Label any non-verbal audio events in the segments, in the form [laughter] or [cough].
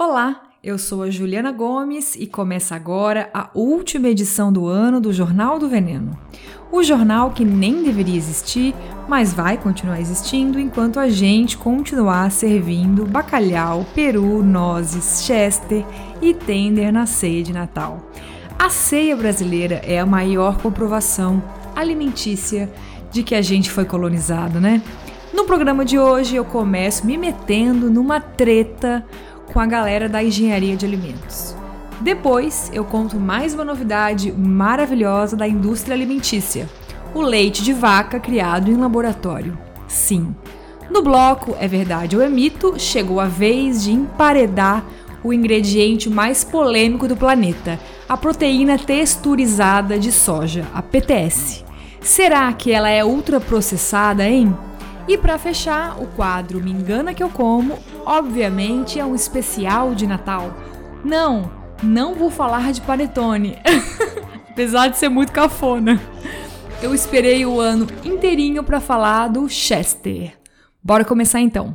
Olá, eu sou a Juliana Gomes e começa agora a última edição do ano do Jornal do Veneno. O jornal que nem deveria existir, mas vai continuar existindo enquanto a gente continuar servindo bacalhau, peru, nozes, chester e tender na ceia de Natal. A ceia brasileira é a maior comprovação alimentícia de que a gente foi colonizado, né? No programa de hoje eu começo me metendo numa treta com a galera da engenharia de alimentos. Depois eu conto mais uma novidade maravilhosa da indústria alimentícia: o leite de vaca criado em laboratório. Sim. No bloco É Verdade ou é Mito, chegou a vez de emparedar o ingrediente mais polêmico do planeta, a proteína texturizada de soja, a PTS. Será que ela é ultraprocessada, hein? E para fechar, o quadro Me Engana Que Eu Como, obviamente é um especial de Natal. Não, não vou falar de panetone, [laughs] apesar de ser muito cafona. Eu esperei o ano inteirinho para falar do Chester. Bora começar então.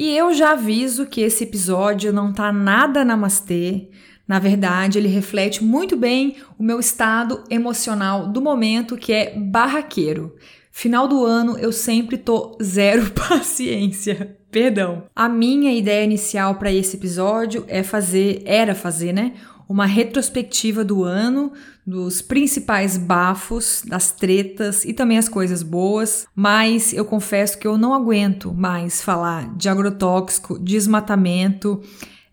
E eu já aviso que esse episódio não tá nada namastê. Na verdade, ele reflete muito bem o meu estado emocional do momento, que é barraqueiro. Final do ano eu sempre tô zero [laughs] paciência. Perdão. A minha ideia inicial para esse episódio é fazer, era fazer, né, uma retrospectiva do ano, dos principais bafos, das tretas e também as coisas boas, mas eu confesso que eu não aguento mais falar de agrotóxico, desmatamento,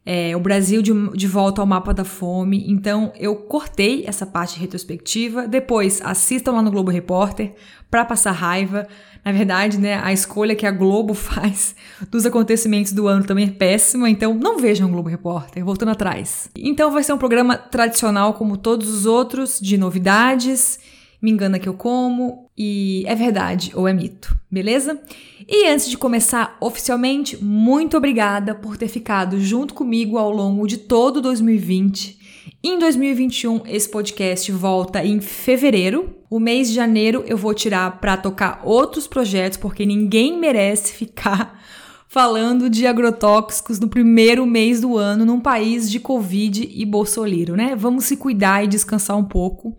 é, o Brasil de, de volta ao mapa da fome. Então eu cortei essa parte retrospectiva. Depois assistam lá no Globo Repórter para passar raiva. Na verdade, né, a escolha que a Globo [laughs] faz dos acontecimentos do ano também é péssima, então não vejam Globo Repórter, voltando atrás. Então vai ser um programa tradicional como todos os outros, de novidades, me engana que eu como e é verdade ou é mito, beleza? E antes de começar oficialmente, muito obrigada por ter ficado junto comigo ao longo de todo 2020 em 2021, esse podcast volta em fevereiro. O mês de janeiro eu vou tirar para tocar outros projetos, porque ninguém merece ficar [laughs] falando de agrotóxicos no primeiro mês do ano num país de Covid e Bolsonaro, né? Vamos se cuidar e descansar um pouco.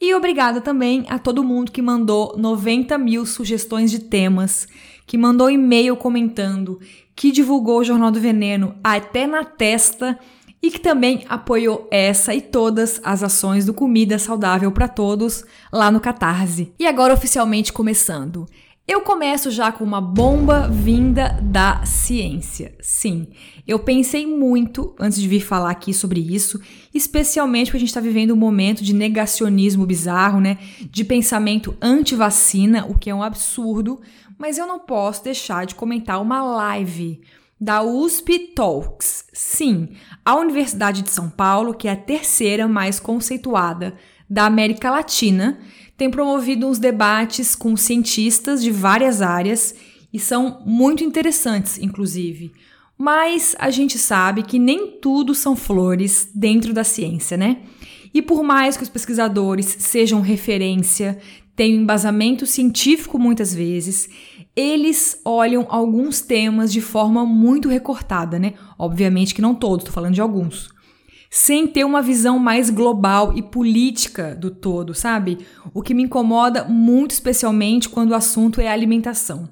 E obrigada também a todo mundo que mandou 90 mil sugestões de temas, que mandou e-mail comentando, que divulgou o Jornal do Veneno até na testa e que também apoiou essa e todas as ações do Comida Saudável para Todos lá no Catarse. E agora oficialmente começando. Eu começo já com uma bomba vinda da ciência. Sim, eu pensei muito antes de vir falar aqui sobre isso, especialmente porque a gente está vivendo um momento de negacionismo bizarro, né? De pensamento anti-vacina, o que é um absurdo, mas eu não posso deixar de comentar uma live da USP Talks. Sim, a Universidade de São Paulo, que é a terceira mais conceituada da América Latina, tem promovido uns debates com cientistas de várias áreas e são muito interessantes, inclusive. Mas a gente sabe que nem tudo são flores dentro da ciência, né? E por mais que os pesquisadores sejam referência, tenham embasamento científico muitas vezes, eles olham alguns temas de forma muito recortada, né? Obviamente que não todos, tô falando de alguns. Sem ter uma visão mais global e política do todo, sabe? O que me incomoda muito especialmente quando o assunto é alimentação.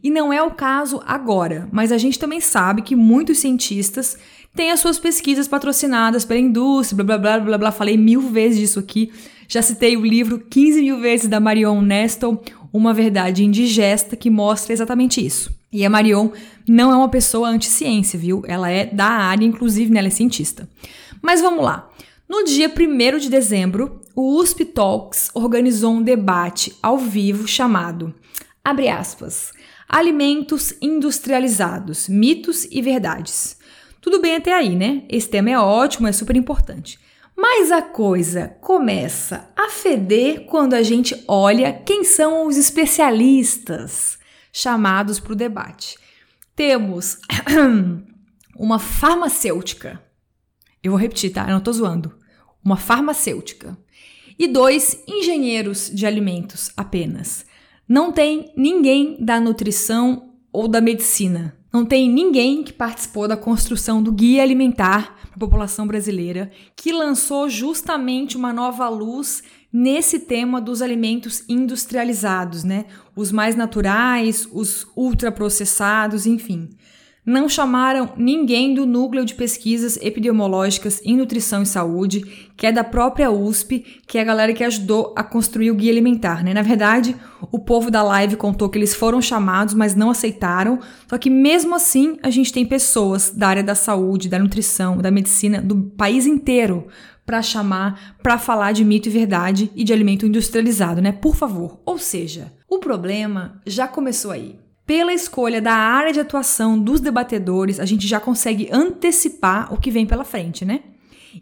E não é o caso agora, mas a gente também sabe que muitos cientistas têm as suas pesquisas patrocinadas pela indústria, blá blá blá blá blá. Falei mil vezes disso aqui. Já citei o livro 15 mil vezes da Marion Nestle, uma verdade indigesta que mostra exatamente isso. E a Marion não é uma pessoa anti-ciência, viu? Ela é da área, inclusive, né? ela é cientista. Mas vamos lá. No dia 1 de dezembro, o USP Talks organizou um debate ao vivo chamado, abre aspas, Alimentos industrializados, mitos e verdades. Tudo bem até aí, né? Esse tema é ótimo, é super importante. Mas a coisa começa a feder quando a gente olha quem são os especialistas chamados para o debate. Temos [clears throat] uma farmacêutica. Eu vou repetir, tá? Eu não tô zoando. Uma farmacêutica. E dois engenheiros de alimentos apenas. Não tem ninguém da nutrição ou da medicina. Não tem ninguém que participou da construção do guia alimentar para a população brasileira, que lançou justamente uma nova luz nesse tema dos alimentos industrializados, né? Os mais naturais, os ultraprocessados, enfim não chamaram ninguém do Núcleo de Pesquisas Epidemiológicas em Nutrição e Saúde, que é da própria USP, que é a galera que ajudou a construir o Guia Alimentar, né? Na verdade, o povo da live contou que eles foram chamados, mas não aceitaram. Só que mesmo assim, a gente tem pessoas da área da saúde, da nutrição, da medicina do país inteiro para chamar, para falar de mito e verdade e de alimento industrializado, né? Por favor. Ou seja, o problema já começou aí. Pela escolha da área de atuação dos debatedores, a gente já consegue antecipar o que vem pela frente, né?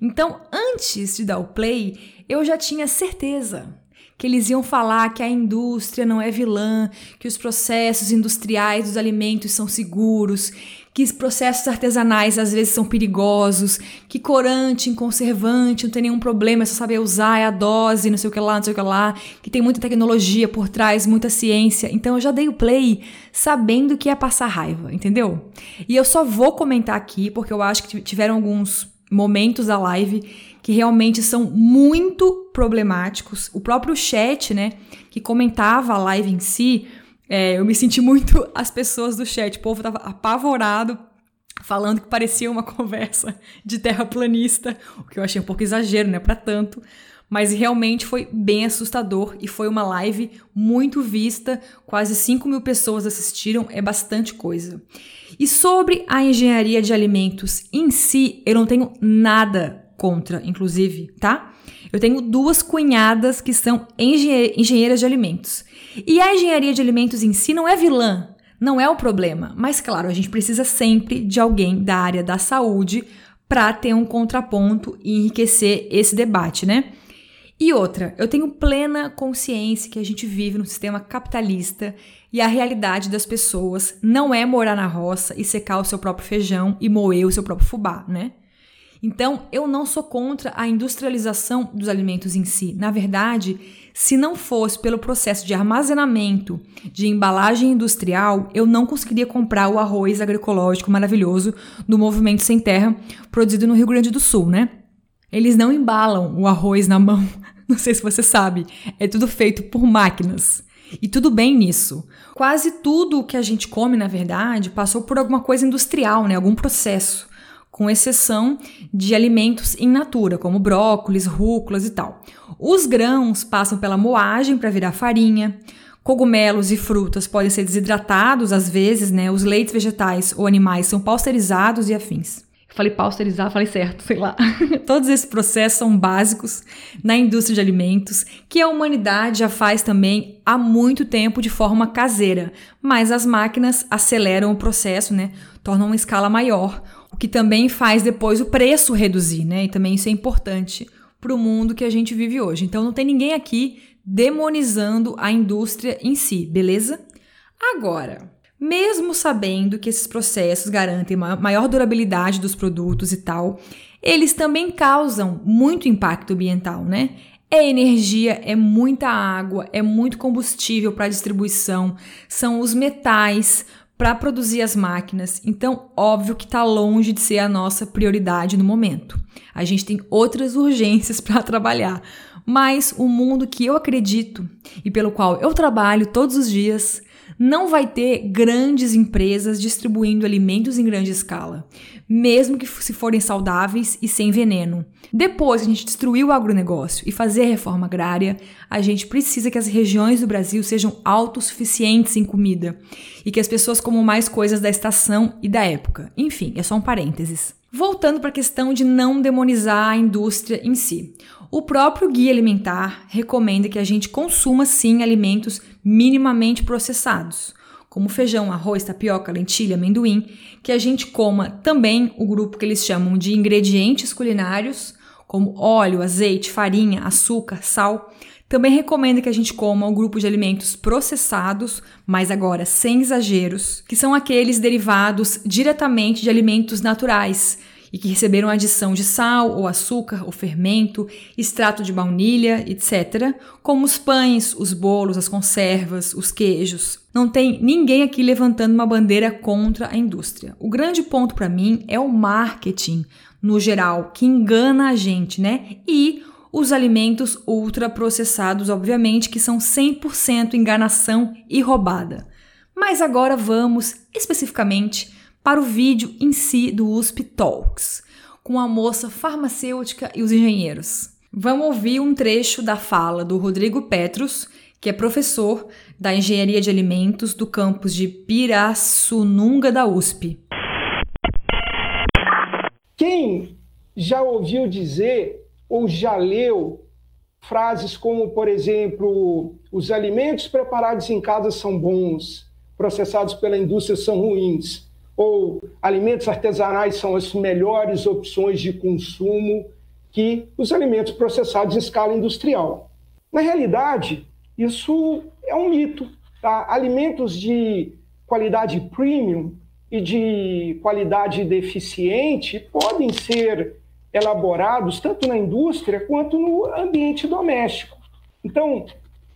Então, antes de dar o play, eu já tinha certeza que eles iam falar que a indústria não é vilã, que os processos industriais dos alimentos são seguros, que processos artesanais às vezes são perigosos, que corante, conservante, não tem nenhum problema, é só saber usar, é a dose, não sei o que lá, não sei o que lá, que tem muita tecnologia por trás, muita ciência. Então eu já dei o play sabendo que ia passar raiva, entendeu? E eu só vou comentar aqui porque eu acho que tiveram alguns momentos da live que realmente são muito problemáticos. O próprio chat, né, que comentava a live em si, é, eu me senti muito [laughs] as pessoas do chat, o povo tava apavorado, falando que parecia uma [laughs] conversa de terraplanista, o que eu achei um pouco exagero, né, para tanto. Mas realmente foi bem assustador e foi uma live muito vista, quase 5 mil pessoas assistiram, é bastante coisa. E sobre a engenharia de alimentos em si, eu não tenho nada contra, inclusive, tá? Eu tenho duas cunhadas que são engenheiras de alimentos. E a engenharia de alimentos em si não é vilã, não é o problema. Mas, claro, a gente precisa sempre de alguém da área da saúde para ter um contraponto e enriquecer esse debate, né? E outra, eu tenho plena consciência que a gente vive num sistema capitalista e a realidade das pessoas não é morar na roça e secar o seu próprio feijão e moer o seu próprio fubá, né? Então, eu não sou contra a industrialização dos alimentos em si. Na verdade, se não fosse pelo processo de armazenamento, de embalagem industrial, eu não conseguiria comprar o arroz agroecológico maravilhoso do Movimento Sem Terra, produzido no Rio Grande do Sul, né? Eles não embalam o arroz na mão, [laughs] não sei se você sabe, é tudo feito por máquinas. E tudo bem nisso. Quase tudo que a gente come, na verdade, passou por alguma coisa industrial, né? Algum processo com exceção de alimentos in natura, como brócolis, rúculas e tal. Os grãos passam pela moagem para virar farinha. Cogumelos e frutas podem ser desidratados, às vezes, né? Os leites vegetais ou animais são pasteurizados e afins. Eu falei pasteurizar, falei certo, sei lá. [laughs] Todos esses processos são básicos na indústria de alimentos, que a humanidade já faz também há muito tempo de forma caseira, mas as máquinas aceleram o processo, né? Tornam uma escala maior, o que também faz depois o preço reduzir, né? E também isso é importante para o mundo que a gente vive hoje. Então não tem ninguém aqui demonizando a indústria em si, beleza? Agora, mesmo sabendo que esses processos garantem maior durabilidade dos produtos e tal, eles também causam muito impacto ambiental, né? É energia, é muita água, é muito combustível para distribuição, são os metais, para produzir as máquinas. Então, óbvio que está longe de ser a nossa prioridade no momento. A gente tem outras [laughs] urgências para trabalhar. Mas o mundo que eu acredito e pelo qual eu trabalho todos os dias não vai ter grandes empresas distribuindo alimentos em grande escala, mesmo que se forem saudáveis e sem veneno. Depois que a gente destruir o agronegócio e fazer a reforma agrária, a gente precisa que as regiões do Brasil sejam autossuficientes em comida e que as pessoas comam mais coisas da estação e da época. Enfim, é só um parênteses. Voltando para a questão de não demonizar a indústria em si. O próprio Guia Alimentar recomenda que a gente consuma sim alimentos minimamente processados, como feijão, arroz, tapioca, lentilha, amendoim, que a gente coma também o grupo que eles chamam de ingredientes culinários, como óleo, azeite, farinha, açúcar, sal. Também recomenda que a gente coma o grupo de alimentos processados, mas agora sem exageros, que são aqueles derivados diretamente de alimentos naturais e que receberam adição de sal ou açúcar ou fermento, extrato de baunilha, etc., como os pães, os bolos, as conservas, os queijos. Não tem ninguém aqui levantando uma bandeira contra a indústria. O grande ponto para mim é o marketing, no geral, que engana a gente, né? E os alimentos ultraprocessados, obviamente, que são 100% enganação e roubada. Mas agora vamos especificamente para o vídeo em si do USP Talks, com a moça farmacêutica e os engenheiros. Vamos ouvir um trecho da fala do Rodrigo Petros, que é professor da Engenharia de Alimentos do campus de Pirassununga da USP. Quem já ouviu dizer ou já leu frases como, por exemplo, os alimentos preparados em casa são bons, processados pela indústria são ruins, ou alimentos artesanais são as melhores opções de consumo que os alimentos processados em escala industrial. Na realidade, isso é um mito. Tá? Alimentos de qualidade premium e de qualidade deficiente podem ser elaborados tanto na indústria quanto no ambiente doméstico. Então,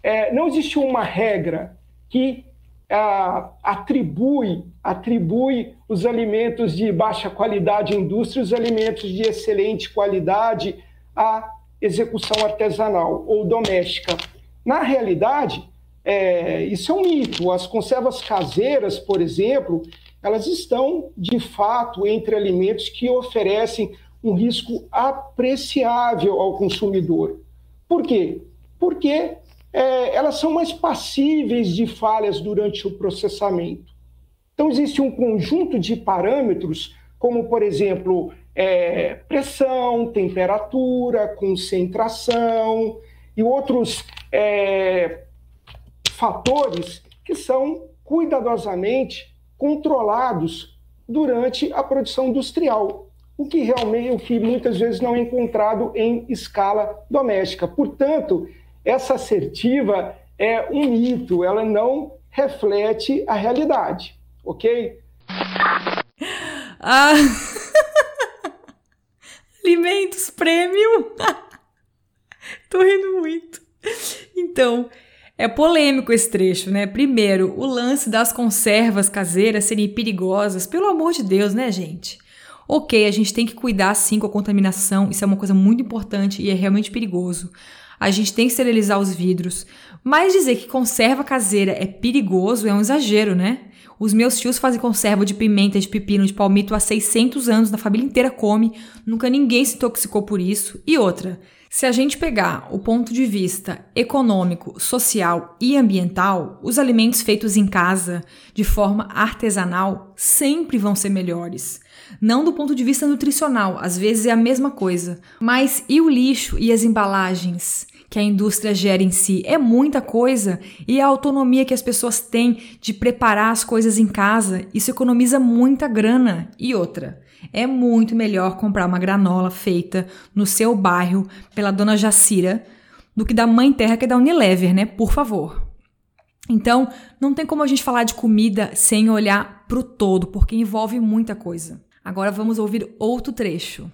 é, não existe uma regra que a, atribui, atribui os alimentos de baixa qualidade à indústria, os alimentos de excelente qualidade à execução artesanal ou doméstica. Na realidade, é, isso é um mito. As conservas caseiras, por exemplo, elas estão de fato entre alimentos que oferecem um risco apreciável ao consumidor. Por quê? Porque é, elas são mais passíveis de falhas durante o processamento. Então, existe um conjunto de parâmetros, como, por exemplo, é, pressão, temperatura, concentração e outros é, fatores que são cuidadosamente controlados durante a produção industrial o que realmente, o que muitas vezes não é encontrado em escala doméstica. Portanto, essa assertiva é um mito, ela não reflete a realidade, ok? Ah. [laughs] Alimentos premium. [laughs] Tô rindo muito. Então, é polêmico esse trecho, né? Primeiro, o lance das conservas caseiras serem perigosas. Pelo amor de Deus, né, gente? Ok, a gente tem que cuidar sim com a contaminação, isso é uma coisa muito importante e é realmente perigoso. A gente tem que esterilizar os vidros, mas dizer que conserva caseira é perigoso é um exagero, né? Os meus tios fazem conserva de pimenta, de pepino, de palmito há 600 anos, a família inteira come, nunca ninguém se intoxicou por isso. E outra, se a gente pegar o ponto de vista econômico, social e ambiental, os alimentos feitos em casa, de forma artesanal, sempre vão ser melhores. Não do ponto de vista nutricional, às vezes é a mesma coisa. Mas e o lixo e as embalagens que a indústria gera em si? É muita coisa. E a autonomia que as pessoas têm de preparar as coisas em casa, isso economiza muita grana. E outra, é muito melhor comprar uma granola feita no seu bairro pela dona Jacira do que da mãe terra que é da Unilever, né? Por favor. Então, não tem como a gente falar de comida sem olhar para o todo, porque envolve muita coisa. Agora vamos ouvir outro trecho.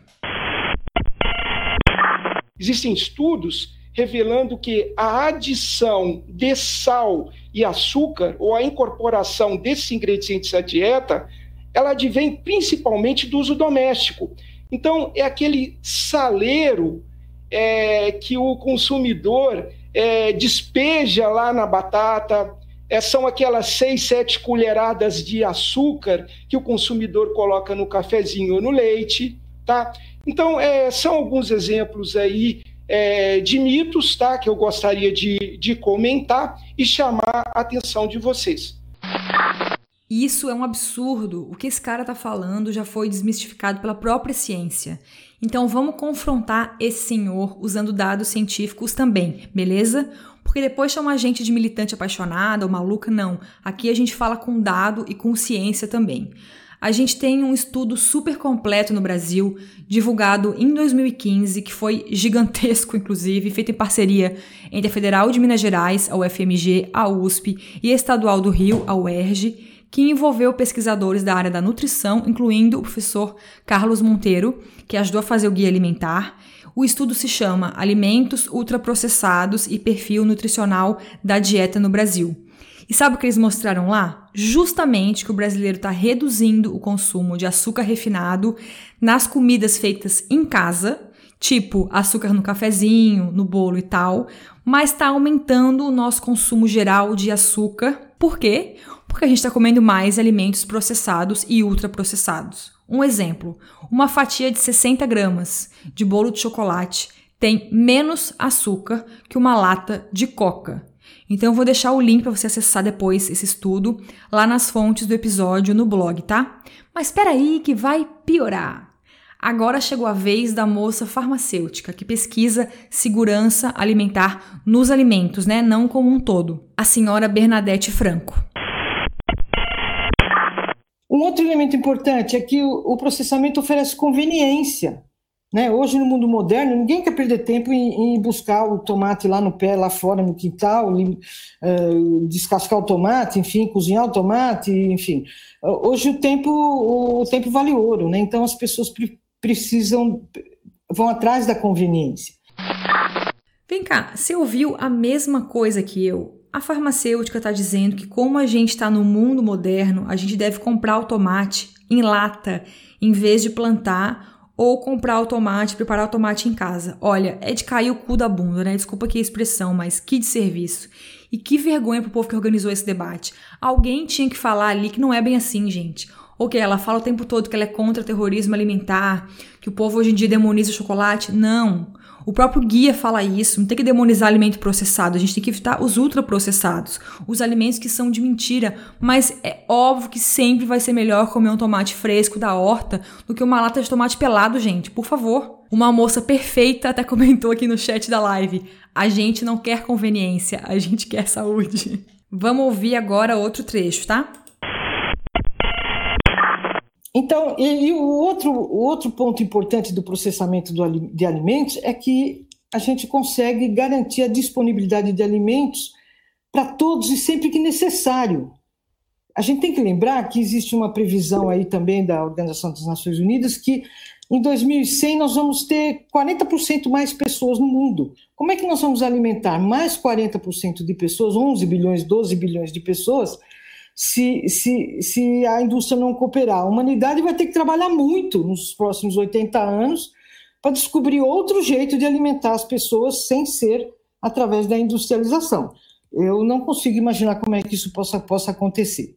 Existem estudos revelando que a adição de sal e açúcar ou a incorporação desses ingredientes à dieta, ela advém principalmente do uso doméstico. Então, é aquele saleiro é, que o consumidor é, despeja lá na batata, é, são aquelas seis, sete colheradas de açúcar que o consumidor coloca no cafezinho ou no leite, tá? Então, é, são alguns exemplos aí é, de mitos, tá? Que eu gostaria de, de comentar e chamar a atenção de vocês. Isso é um absurdo. O que esse cara tá falando já foi desmistificado pela própria ciência. Então vamos confrontar esse senhor usando dados científicos também, beleza? Porque depois chama a gente de militante apaixonada ou maluca, não. Aqui a gente fala com dado e com ciência também. A gente tem um estudo super completo no Brasil, divulgado em 2015, que foi gigantesco, inclusive, feito em parceria entre a Federal de Minas Gerais, a UFMG, a USP, e a Estadual do Rio, a UERJ, que envolveu pesquisadores da área da nutrição, incluindo o professor Carlos Monteiro, que ajudou a fazer o guia alimentar. O estudo se chama Alimentos Ultraprocessados e Perfil Nutricional da Dieta no Brasil. E sabe o que eles mostraram lá? Justamente que o brasileiro está reduzindo o consumo de açúcar refinado nas comidas feitas em casa, tipo açúcar no cafezinho, no bolo e tal, mas está aumentando o nosso consumo geral de açúcar. Por quê? porque a gente está comendo mais alimentos processados e ultraprocessados. Um exemplo: uma fatia de 60 gramas de bolo de chocolate tem menos açúcar que uma lata de coca. Então eu vou deixar o link para você acessar depois esse estudo lá nas fontes do episódio no blog, tá? Mas espera aí que vai piorar. Agora chegou a vez da moça farmacêutica que pesquisa segurança alimentar nos alimentos, né? Não como um todo. A senhora Bernadette Franco. Um outro elemento importante é que o, processamento oferece conveniência. Né? Hoje, no mundo moderno, ninguém quer perder tempo em, em, buscar o tomate lá no pé, lá fora no quintal, uh, descascar o tomate, enfim, cozinhar o tomate, enfim. Hoje o tempo, o tempo vale ouro, né? então as pessoas pre precisam, vão atrás da conveniência. Vem cá, você ouviu a mesma coisa que eu? A farmacêutica está dizendo que, como a gente está no mundo moderno, a gente deve comprar o tomate em lata em vez de plantar ou comprar o tomate, preparar o tomate em casa. Olha, é de cair o cu da bunda, né? Desculpa aqui a expressão, mas que de serviço. E que vergonha pro povo que organizou esse debate. Alguém tinha que falar ali que não é bem assim, gente. Ok, ela fala o tempo todo que ela é contra terrorismo alimentar, que o povo hoje em dia demoniza o chocolate. Não. O próprio guia fala isso, não tem que demonizar alimento processado, a gente tem que evitar os ultraprocessados, os alimentos que são de mentira, mas é óbvio que sempre vai ser melhor comer um tomate fresco da horta do que uma lata de tomate pelado, gente, por favor. Uma moça perfeita até comentou aqui no chat da live: a gente não quer conveniência, a gente quer saúde. [laughs] Vamos ouvir agora outro trecho, tá? Então, e, e, o, outro, o outro ponto importante do processamento do, de alimentos é que a gente consegue garantir a disponibilidade de alimentos para todos e sempre que necessário. A gente tem que lembrar que existe uma previsão aí também da Organização das Nações Unidas que em 2100 nós vamos ter 40% mais pessoas no mundo. Como é que nós vamos alimentar mais 40% de pessoas, 11 bilhões, 12 bilhões de pessoas, se, se, se a indústria não cooperar. A humanidade vai ter que trabalhar muito nos próximos 80 anos para descobrir outro jeito de alimentar as pessoas sem ser através da industrialização. Eu não consigo imaginar como é que isso possa, possa acontecer.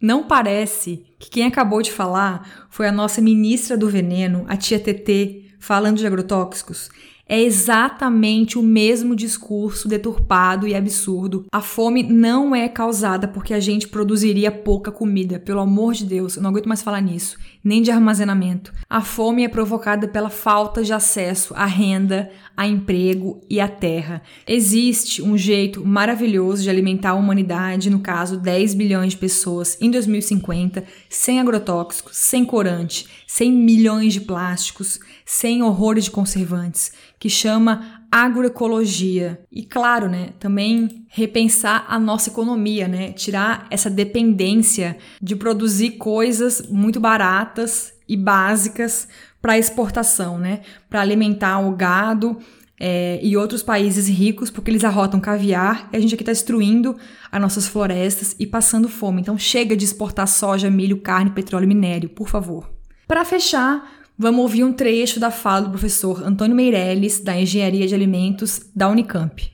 Não parece que quem acabou de falar foi a nossa ministra do veneno, a tia TT, falando de agrotóxicos é exatamente o mesmo discurso deturpado e absurdo. A fome não é causada porque a gente produziria pouca comida, pelo amor de Deus, eu não aguento mais falar nisso, nem de armazenamento. A fome é provocada pela falta de acesso à renda, a emprego e à terra. Existe um jeito maravilhoso de alimentar a humanidade, no caso 10 bilhões de pessoas em 2050, sem agrotóxicos, sem corante, sem milhões de plásticos, sem horrores de conservantes que chama agroecologia. E claro, né, também repensar a nossa economia, né, tirar essa dependência de produzir coisas muito baratas e básicas para exportação, né, para alimentar o gado é, e outros países ricos, porque eles arrotam caviar e a gente aqui está destruindo as nossas florestas e passando fome. Então chega de exportar soja, milho, carne, petróleo e minério, por favor. Para fechar, Vamos ouvir um trecho da fala do professor Antônio Meirelles, da Engenharia de Alimentos da Unicamp.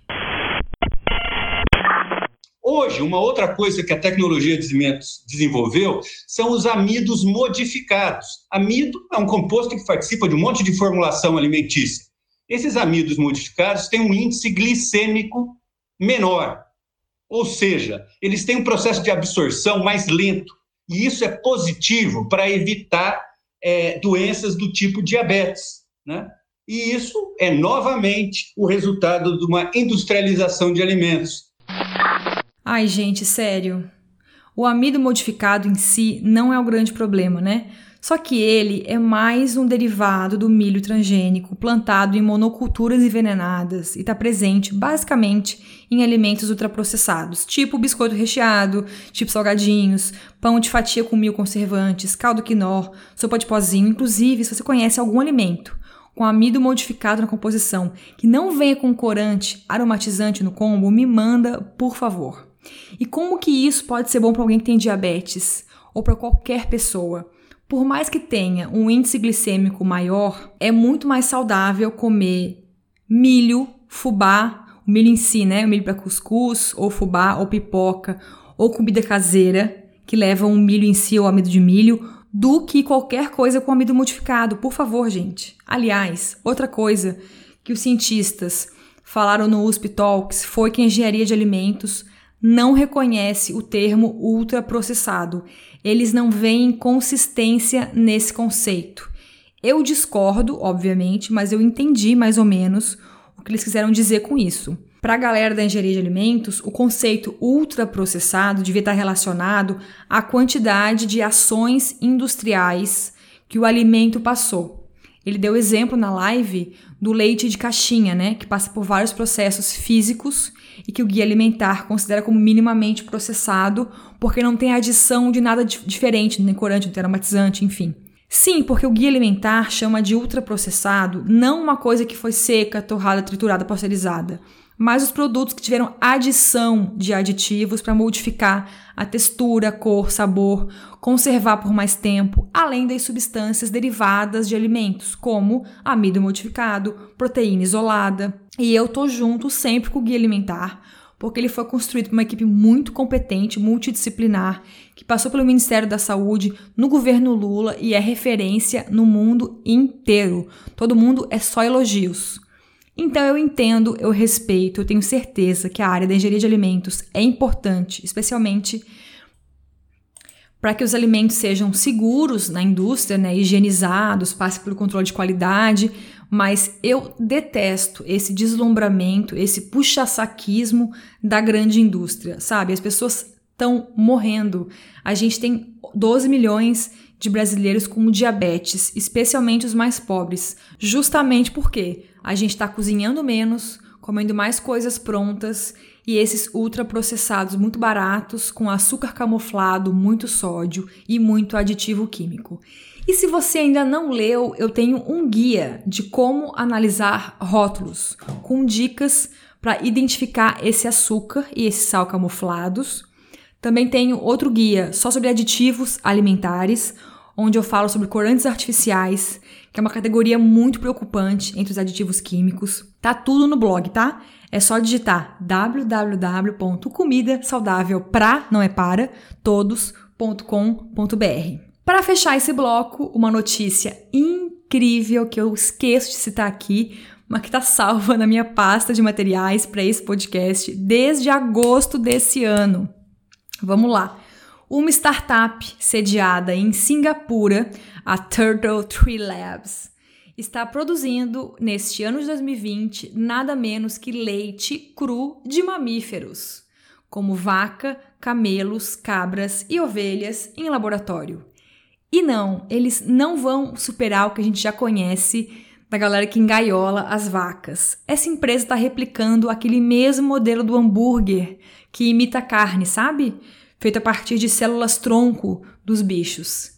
Hoje, uma outra coisa que a tecnologia de alimentos desenvolveu são os amidos modificados. Amido é um composto que participa de um monte de formulação alimentícia. Esses amidos modificados têm um índice glicêmico menor. Ou seja, eles têm um processo de absorção mais lento. E isso é positivo para evitar é, doenças do tipo diabetes. Né? E isso é novamente o resultado de uma industrialização de alimentos. Ai, gente, sério. O amido modificado em si não é o grande problema, né? Só que ele é mais um derivado do milho transgênico plantado em monoculturas envenenadas e está presente basicamente em alimentos ultraprocessados, tipo biscoito recheado, tipo salgadinhos, pão de fatia com mil conservantes, caldo quinó, sopa de pozinho, inclusive se você conhece algum alimento com amido modificado na composição que não venha com corante aromatizante no combo, me manda, por favor. E como que isso pode ser bom para alguém que tem diabetes ou para qualquer pessoa? Por mais que tenha um índice glicêmico maior, é muito mais saudável comer milho, fubá, o milho em si, né? O milho para cuscuz, ou fubá, ou pipoca, ou comida caseira, que leva um milho em si ou amido de milho, do que qualquer coisa com amido modificado, por favor, gente. Aliás, outra coisa que os cientistas falaram no USP Talks foi que a engenharia de alimentos não reconhece o termo ultraprocessado. Eles não veem consistência nesse conceito. Eu discordo, obviamente, mas eu entendi mais ou menos o que eles quiseram dizer com isso. Para a galera da engenharia de alimentos, o conceito ultraprocessado devia estar relacionado à quantidade de ações industriais que o alimento passou. Ele deu exemplo na live do leite de caixinha, né, que passa por vários processos físicos e que o guia alimentar considera como minimamente processado, porque não tem adição de nada diferente, nem corante, nem aromatizante, enfim. Sim, porque o guia alimentar chama de ultraprocessado não uma coisa que foi seca, torrada, triturada, pasteurizada, mas os produtos que tiveram adição de aditivos para modificar a textura, cor, sabor, conservar por mais tempo, além das substâncias derivadas de alimentos, como amido modificado, proteína isolada. E eu tô junto sempre com o guia alimentar, porque ele foi construído por uma equipe muito competente, multidisciplinar, que passou pelo Ministério da Saúde, no governo Lula e é referência no mundo inteiro. Todo mundo é só elogios. Então eu entendo, eu respeito, eu tenho certeza que a área da engenharia de alimentos é importante, especialmente para que os alimentos sejam seguros na indústria, né, higienizados, passem pelo controle de qualidade, mas eu detesto esse deslumbramento, esse puxa-saquismo da grande indústria, sabe? As pessoas estão morrendo. A gente tem 12 milhões de brasileiros com diabetes, especialmente os mais pobres, justamente porque a gente está cozinhando menos, comendo mais coisas prontas e esses ultraprocessados muito baratos, com açúcar camuflado, muito sódio e muito aditivo químico. E se você ainda não leu, eu tenho um guia de como analisar rótulos, com dicas para identificar esse açúcar e esse sal camuflados. Também tenho outro guia só sobre aditivos alimentares, onde eu falo sobre corantes artificiais, que é uma categoria muito preocupante entre os aditivos químicos. Tá tudo no blog, tá? É só digitar www.comidasaudávelpra, não é para, todos.com.br. Para fechar esse bloco, uma notícia incrível que eu esqueço de citar aqui, mas que está salva [laughs] na minha pasta de materiais para esse podcast desde agosto desse ano. Vamos lá. Uma startup sediada em Singapura, a Turtle Tree Labs, está produzindo neste ano de 2020 nada menos que leite cru de mamíferos, como vaca, camelos, cabras e ovelhas em laboratório. E não, eles não vão superar o que a gente já conhece da galera que engaiola as vacas. Essa empresa está replicando aquele mesmo modelo do hambúrguer que imita carne, sabe? feito a partir de células tronco dos bichos.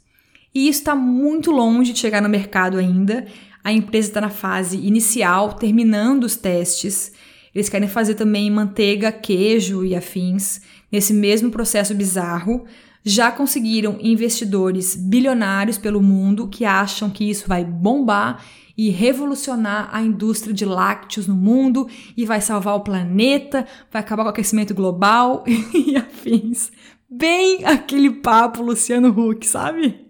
E isso está muito longe de chegar no mercado ainda. A empresa está na fase inicial, terminando os testes. Eles querem fazer também manteiga, queijo e afins nesse mesmo processo bizarro. Já conseguiram investidores bilionários pelo mundo que acham que isso vai bombar e revolucionar a indústria de lácteos no mundo e vai salvar o planeta, vai acabar com o aquecimento global [laughs] e afins. Bem aquele papo Luciano Huck, sabe?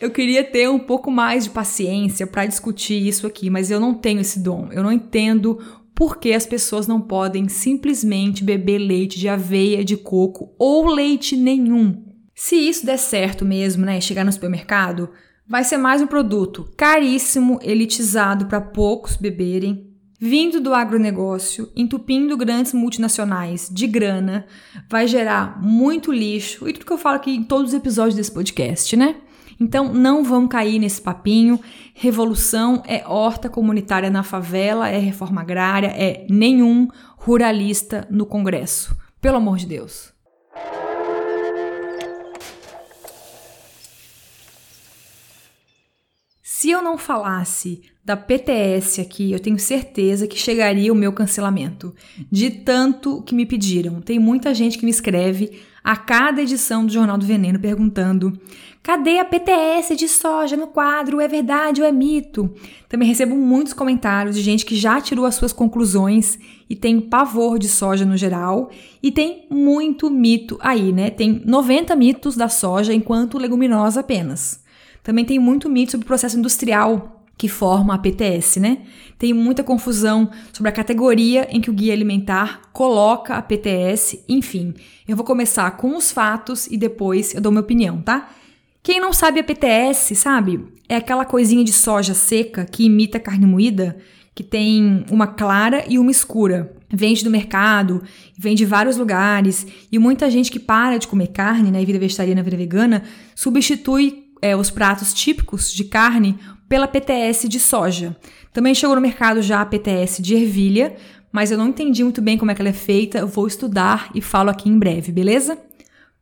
Eu queria ter um pouco mais de paciência para discutir isso aqui, mas eu não tenho esse dom. Eu não entendo por que as pessoas não podem simplesmente beber leite de aveia, de coco ou leite nenhum. Se isso der certo mesmo, né, chegar no supermercado, vai ser mais um produto caríssimo, elitizado para poucos beberem, vindo do agronegócio, entupindo grandes multinacionais de grana, vai gerar muito lixo e tudo que eu falo aqui em todos os episódios desse podcast, né? Então não vamos cair nesse papinho. Revolução é horta comunitária na favela, é reforma agrária, é nenhum ruralista no Congresso. Pelo amor de Deus. Se eu não falasse da PTS aqui, eu tenho certeza que chegaria o meu cancelamento. De tanto que me pediram. Tem muita gente que me escreve a cada edição do Jornal do Veneno perguntando: cadê a PTS de soja no quadro? É verdade ou é mito? Também recebo muitos comentários de gente que já tirou as suas conclusões e tem pavor de soja no geral. E tem muito mito aí, né? Tem 90 mitos da soja enquanto leguminosa apenas. Também tem muito mito sobre o processo industrial que forma a PTS, né? Tem muita confusão sobre a categoria em que o guia alimentar coloca a PTS, enfim. Eu vou começar com os fatos e depois eu dou minha opinião, tá? Quem não sabe a PTS, sabe? É aquela coisinha de soja seca que imita carne moída, que tem uma clara e uma escura. Vende do mercado, vem de vários lugares, e muita gente que para de comer carne, né, vida vegetariana, vida vegana, substitui é, os pratos típicos de carne pela PTS de soja. Também chegou no mercado já a PTS de ervilha, mas eu não entendi muito bem como é que ela é feita, vou estudar e falo aqui em breve, beleza?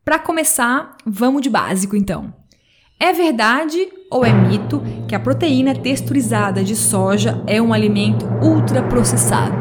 Para começar, vamos de básico então. É verdade ou é mito que a proteína texturizada de soja é um alimento ultraprocessado?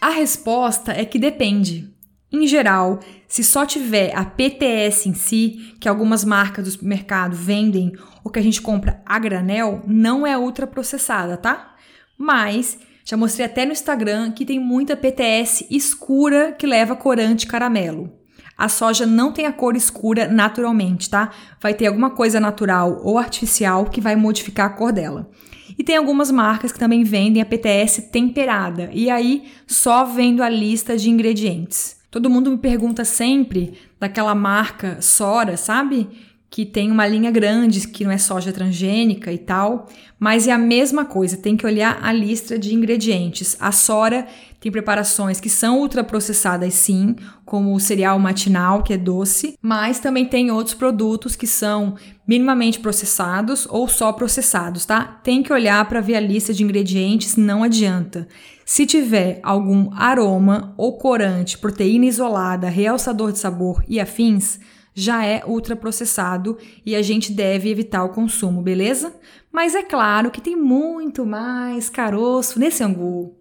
A resposta é que depende. Em geral, se só tiver a PTS em si, que algumas marcas do supermercado vendem ou que a gente compra a granel, não é ultraprocessada, tá? Mas já mostrei até no Instagram que tem muita PTS escura que leva corante caramelo. A soja não tem a cor escura naturalmente, tá? Vai ter alguma coisa natural ou artificial que vai modificar a cor dela. E tem algumas marcas que também vendem a PTS temperada, e aí só vendo a lista de ingredientes. Todo mundo me pergunta sempre daquela marca Sora, sabe? Que tem uma linha grande, que não é soja transgênica e tal, mas é a mesma coisa, tem que olhar a lista de ingredientes. A Sora tem preparações que são ultraprocessadas sim, como o cereal matinal, que é doce, mas também tem outros produtos que são minimamente processados ou só processados, tá? Tem que olhar para ver a lista de ingredientes, não adianta. Se tiver algum aroma ou corante, proteína isolada, realçador de sabor e afins, já é ultraprocessado e a gente deve evitar o consumo, beleza? Mas é claro que tem muito mais caroço nesse angu.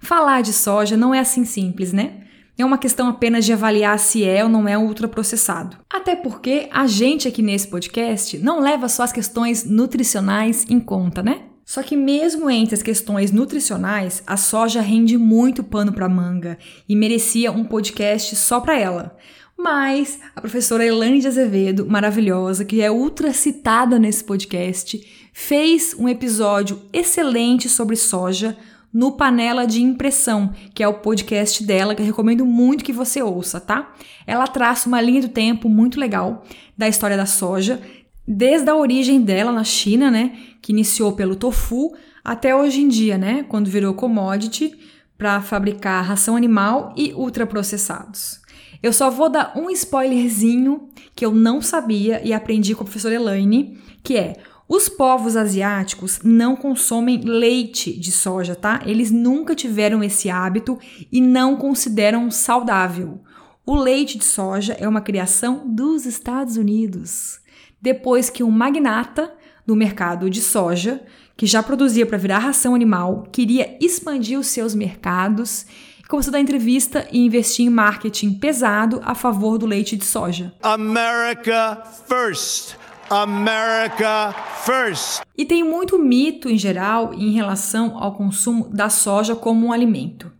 Falar de soja não é assim simples, né? É uma questão apenas de avaliar se é ou não é ultraprocessado. Até porque a gente aqui nesse podcast não leva só as questões nutricionais em conta, né? Só que mesmo entre as questões nutricionais, a soja rende muito pano para manga e merecia um podcast só para ela. Mas a professora Elane de Azevedo, maravilhosa, que é ultra citada nesse podcast, fez um episódio excelente sobre soja no Panela de Impressão, que é o podcast dela, que eu recomendo muito que você ouça, tá? Ela traça uma linha do tempo muito legal da história da soja, desde a origem dela na China, né, que iniciou pelo tofu, até hoje em dia, né, quando virou commodity para fabricar ração animal e ultraprocessados. Eu só vou dar um spoilerzinho que eu não sabia e aprendi com a professora Elaine, que é os povos asiáticos não consomem leite de soja, tá? Eles nunca tiveram esse hábito e não consideram saudável. O leite de soja é uma criação dos Estados Unidos depois que um magnata do mercado de soja, que já produzia para virar ração animal, queria expandir os seus mercados e começou a dar entrevista e investir em marketing pesado a favor do leite de soja. America first. America first. E tem muito mito em geral em relação ao consumo da soja como um alimento.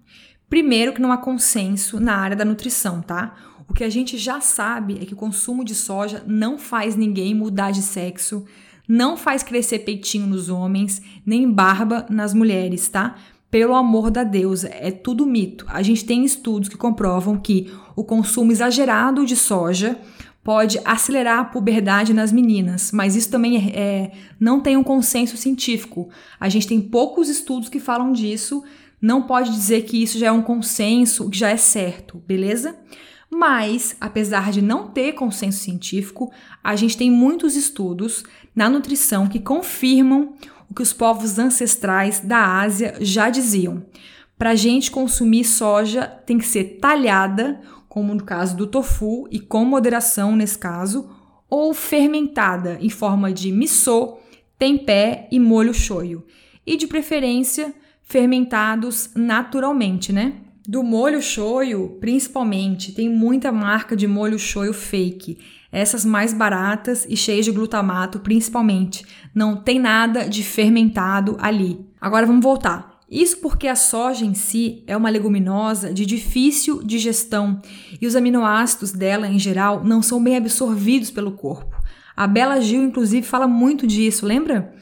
Primeiro que não há consenso na área da nutrição, tá? O que a gente já sabe é que o consumo de soja não faz ninguém mudar de sexo, não faz crescer peitinho nos homens, nem barba nas mulheres, tá? Pelo amor da deusa, é tudo mito. A gente tem estudos que comprovam que o consumo exagerado de soja pode acelerar a puberdade nas meninas, mas isso também é, é, não tem um consenso científico. A gente tem poucos estudos que falam disso, não pode dizer que isso já é um consenso, que já é certo, beleza? Mas, apesar de não ter consenso científico, a gente tem muitos estudos na nutrição que confirmam o que os povos ancestrais da Ásia já diziam. Para a gente consumir soja, tem que ser talhada, como no caso do tofu, e com moderação nesse caso, ou fermentada em forma de miso, tempé e molho shoyu. E de preferência, fermentados naturalmente, né? Do molho shoyu, principalmente, tem muita marca de molho shoyu fake essas mais baratas e cheias de glutamato, principalmente. Não tem nada de fermentado ali. Agora vamos voltar. Isso porque a soja em si é uma leguminosa de difícil digestão e os aminoácidos dela, em geral, não são bem absorvidos pelo corpo. A Bela Gil, inclusive, fala muito disso, lembra?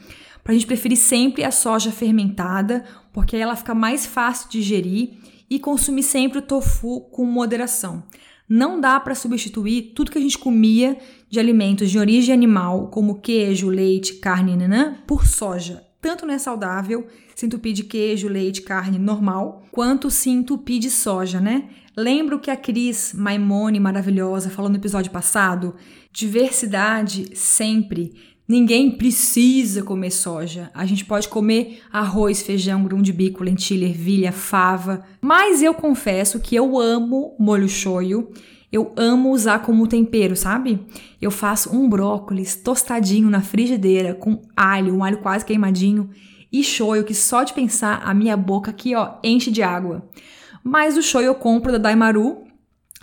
Para a gente preferir sempre a soja fermentada, porque ela fica mais fácil de digerir e consumir sempre o tofu com moderação. Não dá para substituir tudo que a gente comia de alimentos de origem animal, como queijo, leite, carne, nanã, por soja. Tanto não é saudável se entupir de queijo, leite, carne normal, quanto se entupir de soja, né? Lembro que a Cris Maimone, maravilhosa, falou no episódio passado: diversidade sempre. Ninguém precisa comer soja. A gente pode comer arroz, feijão, grão de bico, lentilha, ervilha, fava. Mas eu confesso que eu amo molho shoyu. Eu amo usar como tempero, sabe? Eu faço um brócolis tostadinho na frigideira com alho, um alho quase queimadinho e shoyu que só de pensar a minha boca aqui, ó, enche de água. Mas o shoyu eu compro da Daimaru,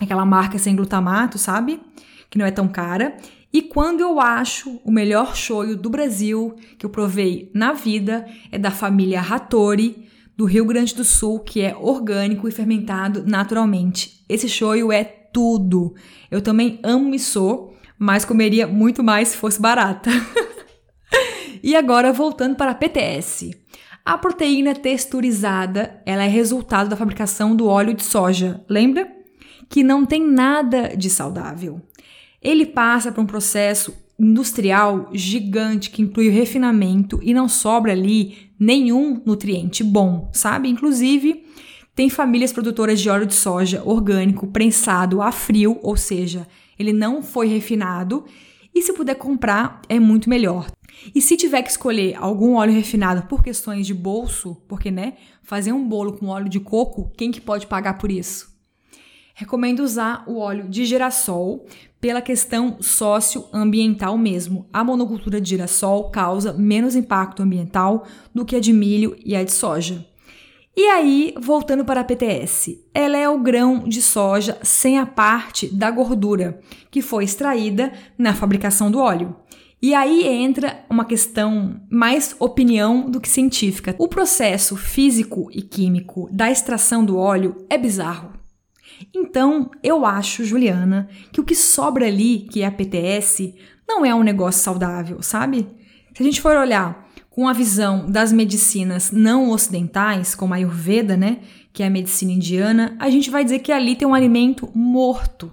aquela marca sem glutamato, sabe? Que não é tão cara. E quando eu acho o melhor shoyu do Brasil que eu provei na vida é da família Hattori, do Rio Grande do Sul, que é orgânico e fermentado naturalmente. Esse shoyu é tudo. Eu também amo miso, mas comeria muito mais se fosse barata. [laughs] e agora voltando para a PTS. A proteína texturizada, ela é resultado da fabricação do óleo de soja, lembra? Que não tem nada de saudável ele passa por um processo industrial gigante que inclui o refinamento e não sobra ali nenhum nutriente bom, sabe? Inclusive, tem famílias produtoras de óleo de soja orgânico prensado a frio, ou seja, ele não foi refinado, e se puder comprar é muito melhor. E se tiver que escolher algum óleo refinado por questões de bolso, porque né, fazer um bolo com óleo de coco, quem que pode pagar por isso? Recomendo usar o óleo de girassol pela questão socioambiental mesmo. A monocultura de girassol causa menos impacto ambiental do que a de milho e a de soja. E aí, voltando para a PTS, ela é o grão de soja sem a parte da gordura, que foi extraída na fabricação do óleo. E aí entra uma questão mais opinião do que científica. O processo físico e químico da extração do óleo é bizarro. Então, eu acho, Juliana, que o que sobra ali, que é a PTS, não é um negócio saudável, sabe? Se a gente for olhar com a visão das medicinas não ocidentais, como a Ayurveda, né, que é a medicina indiana, a gente vai dizer que ali tem um alimento morto,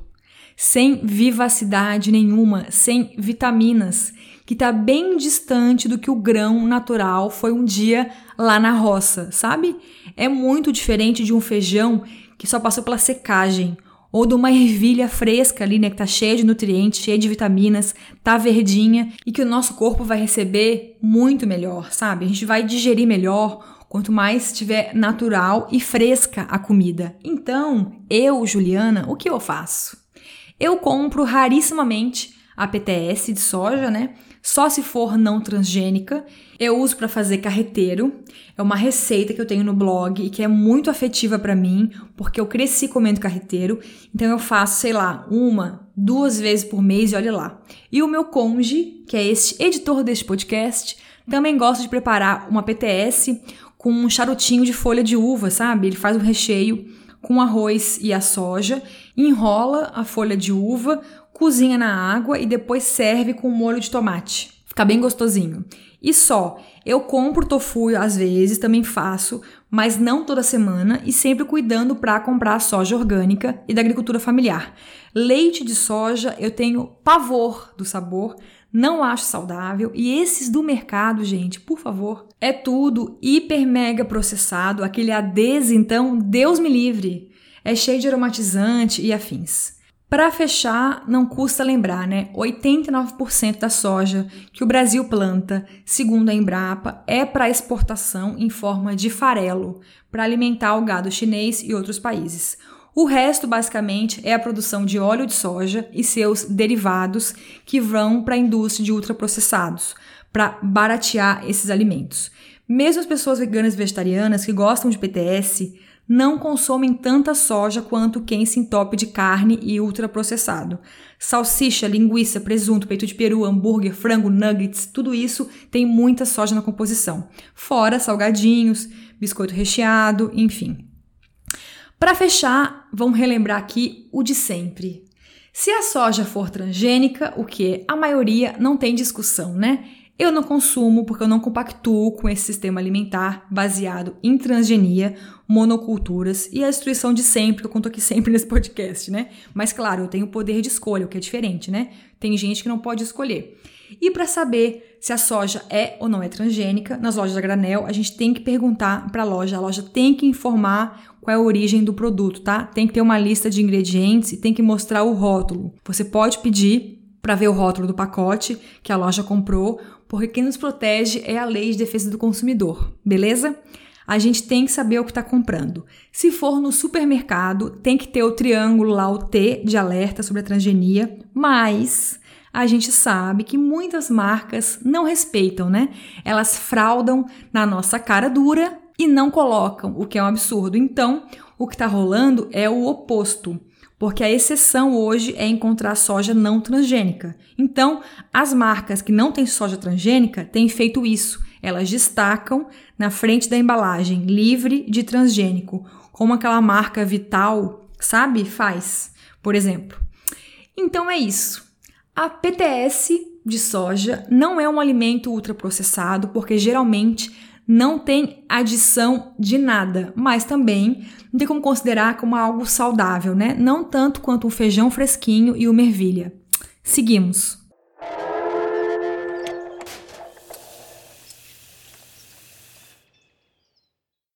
sem vivacidade nenhuma, sem vitaminas, que está bem distante do que o grão natural foi um dia lá na roça, sabe? É muito diferente de um feijão que só passou pela secagem, ou de uma ervilha fresca ali, né, que tá cheia de nutrientes, cheia de vitaminas, tá verdinha e que o nosso corpo vai receber muito melhor, sabe? A gente vai digerir melhor quanto mais estiver natural e fresca a comida. Então, eu, Juliana, o que eu faço? Eu compro rarissimamente a PTS de soja, né? Só se for não transgênica. Eu uso para fazer carreteiro. É uma receita que eu tenho no blog e que é muito afetiva para mim, porque eu cresci comendo carreteiro. Então eu faço, sei lá, uma, duas vezes por mês e olha lá. E o meu conge, que é este editor deste podcast, também gosta de preparar uma PTS com um charutinho de folha de uva, sabe? Ele faz o recheio com arroz e a soja, enrola a folha de uva, cozinha na água e depois serve com molho de tomate. Fica bem gostosinho. E só, eu compro tofu às vezes, também faço, mas não toda semana e sempre cuidando para comprar soja orgânica e da agricultura familiar. Leite de soja, eu tenho pavor do sabor, não acho saudável. E esses do mercado, gente, por favor, é tudo hiper mega processado, aquele ADES, então, Deus me livre. É cheio de aromatizante e afins. Para fechar, não custa lembrar, né? 89% da soja que o Brasil planta, segundo a Embrapa, é para exportação em forma de farelo, para alimentar o gado chinês e outros países. O resto, basicamente, é a produção de óleo de soja e seus derivados que vão para a indústria de ultraprocessados, para baratear esses alimentos. Mesmo as pessoas veganas e vegetarianas que gostam de PTS não consomem tanta soja quanto quem se entope de carne e ultraprocessado. Salsicha, linguiça, presunto, peito de peru, hambúrguer, frango, nuggets, tudo isso tem muita soja na composição. Fora salgadinhos, biscoito recheado, enfim. Para fechar, vamos relembrar aqui o de sempre. Se a soja for transgênica, o que a maioria não tem discussão, né? Eu não consumo porque eu não compactuo com esse sistema alimentar baseado em transgenia, monoculturas e a destruição de sempre, que eu conto aqui sempre [laughs] nesse podcast, né? Mas claro, eu tenho poder de escolha, o que é diferente, né? Tem gente que não pode escolher. E para saber se a soja é ou não é transgênica, nas lojas da granel, a gente tem que perguntar para a loja, a loja tem que informar qual é a origem do produto, tá? Tem que ter uma lista de ingredientes e tem que mostrar o rótulo. Você pode pedir para ver o rótulo do pacote que a loja comprou, porque quem nos protege é a Lei de Defesa do Consumidor, beleza? A gente tem que saber o que está comprando. Se for no supermercado, tem que ter o triângulo lá, o T de alerta sobre a transgenia, mas a gente sabe que muitas marcas não respeitam, né? Elas fraudam na nossa cara dura e não colocam, o que é um absurdo. Então, o que está rolando é o oposto, porque a exceção hoje é encontrar soja não transgênica. Então, as marcas que não têm soja transgênica têm feito isso. Elas destacam na frente da embalagem livre de transgênico, como aquela marca Vital, sabe? Faz, por exemplo. Então é isso. A PTS de soja não é um alimento ultraprocessado, porque geralmente não tem adição de nada, mas também não tem como considerar como algo saudável, né? Não tanto quanto um feijão fresquinho e uma ervilha. Seguimos.